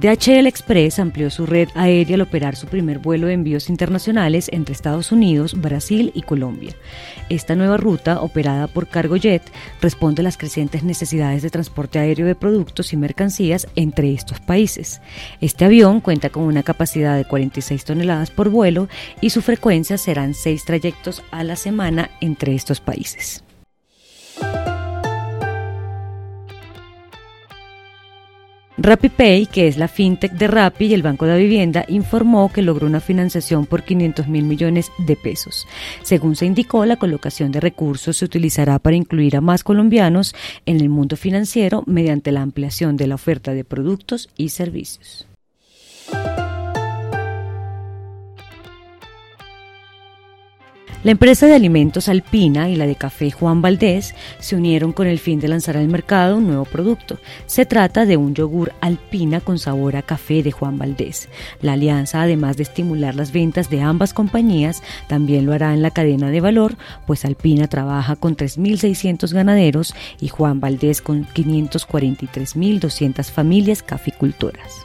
DHL Express amplió su red aérea al operar su primer vuelo de envíos internacionales entre Estados Unidos, Brasil y Colombia. Esta nueva ruta, operada por Cargojet, responde a las crecientes necesidades de transporte aéreo de productos y mercancías entre estos países. Este avión cuenta con una capacidad de 46 toneladas por vuelo y su frecuencia serán seis trayectos a la semana entre estos países. RappiPay, que es la fintech de Rappi y el Banco de Vivienda, informó que logró una financiación por 500 mil millones de pesos. Según se indicó, la colocación de recursos se utilizará para incluir a más colombianos en el mundo financiero mediante la ampliación de la oferta de productos y servicios. La empresa de alimentos Alpina y la de café Juan Valdés se unieron con el fin de lanzar al mercado un nuevo producto. Se trata de un yogur Alpina con sabor a café de Juan Valdés. La alianza, además de estimular las ventas de ambas compañías, también lo hará en la cadena de valor, pues Alpina trabaja con 3.600 ganaderos y Juan Valdés con 543.200 familias caficultoras.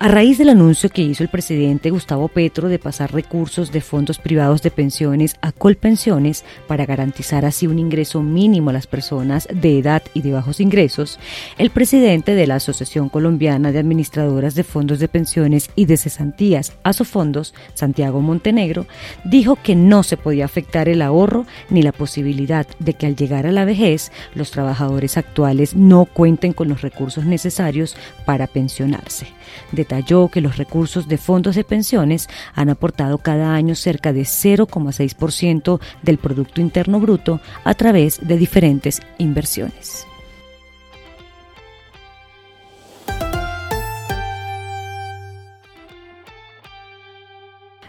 A raíz del anuncio que hizo el presidente Gustavo Petro de pasar recursos de fondos privados de pensiones a Colpensiones para garantizar así un ingreso mínimo a las personas de edad y de bajos ingresos, el presidente de la Asociación Colombiana de Administradoras de Fondos de Pensiones y de Cesantías, Asofondos, Santiago Montenegro, dijo que no se podía afectar el ahorro ni la posibilidad de que al llegar a la vejez los trabajadores actuales no cuenten con los recursos necesarios para pensionarse. Detalló que los recursos de fondos de pensiones han aportado cada año cerca de 0,6% del Producto Interno Bruto a través de diferentes inversiones.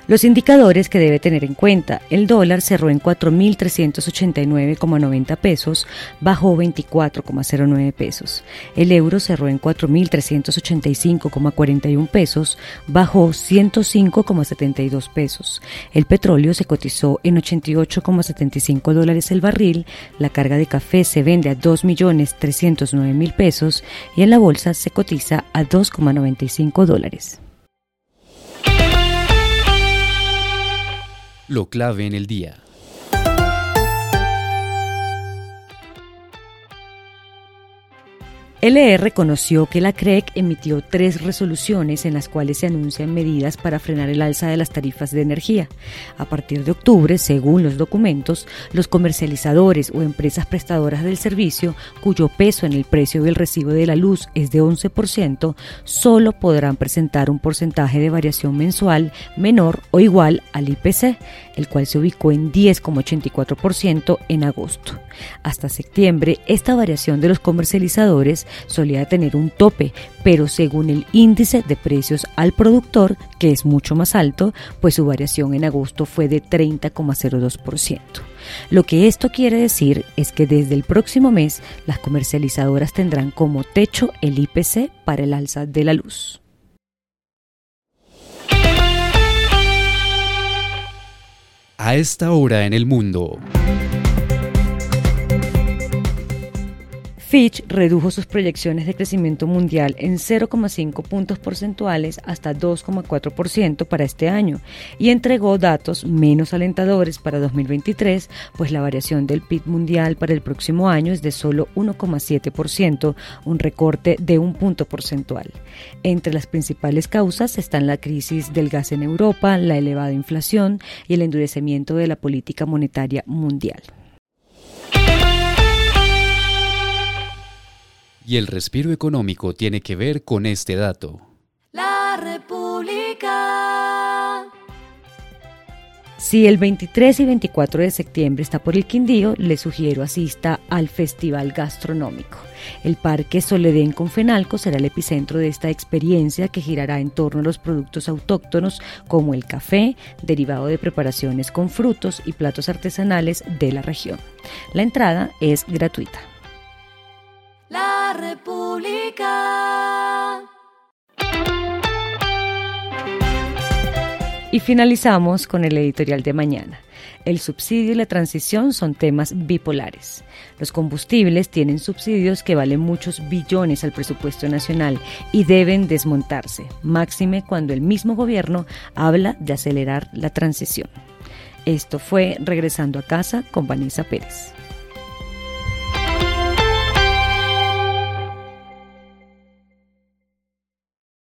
Los indicadores que debe tener en cuenta. El dólar cerró en 4.389,90 pesos, bajó 24,09 pesos. El euro cerró en 4.385,41 pesos, bajó 105,72 pesos. El petróleo se cotizó en 88,75 dólares el barril. La carga de café se vende a 2.309.000 pesos y en la bolsa se cotiza a 2,95 dólares. Lo clave en el día. LE reconoció que la CREC e emitió tres resoluciones en las cuales se anuncian medidas para frenar el alza de las tarifas de energía. A partir de octubre, según los documentos, los comercializadores o empresas prestadoras del servicio cuyo peso en el precio del recibo de la luz es de 11%, solo podrán presentar un porcentaje de variación mensual menor o igual al IPC, el cual se ubicó en 10,84% en agosto. Hasta septiembre, esta variación de los comercializadores solía tener un tope, pero según el índice de precios al productor, que es mucho más alto, pues su variación en agosto fue de 30,02%. Lo que esto quiere decir es que desde el próximo mes las comercializadoras tendrán como techo el IPC para el alza de la luz. A esta hora en el mundo. Fitch redujo sus proyecciones de crecimiento mundial en 0,5 puntos porcentuales hasta 2,4% para este año y entregó datos menos alentadores para 2023, pues la variación del PIB mundial para el próximo año es de solo 1,7%, un recorte de un punto porcentual. Entre las principales causas están la crisis del gas en Europa, la elevada inflación y el endurecimiento de la política monetaria mundial. Y el respiro económico tiene que ver con este dato. La República. Si el 23 y 24 de septiembre está por el Quindío, le sugiero asista al Festival Gastronómico. El Parque Soledén con Fenalco será el epicentro de esta experiencia que girará en torno a los productos autóctonos como el café, derivado de preparaciones con frutos y platos artesanales de la región. La entrada es gratuita. República. Y finalizamos con el editorial de mañana. El subsidio y la transición son temas bipolares. Los combustibles tienen subsidios que valen muchos billones al presupuesto nacional y deben desmontarse, máxime cuando el mismo gobierno habla de acelerar la transición. Esto fue Regresando a casa con Vanessa Pérez.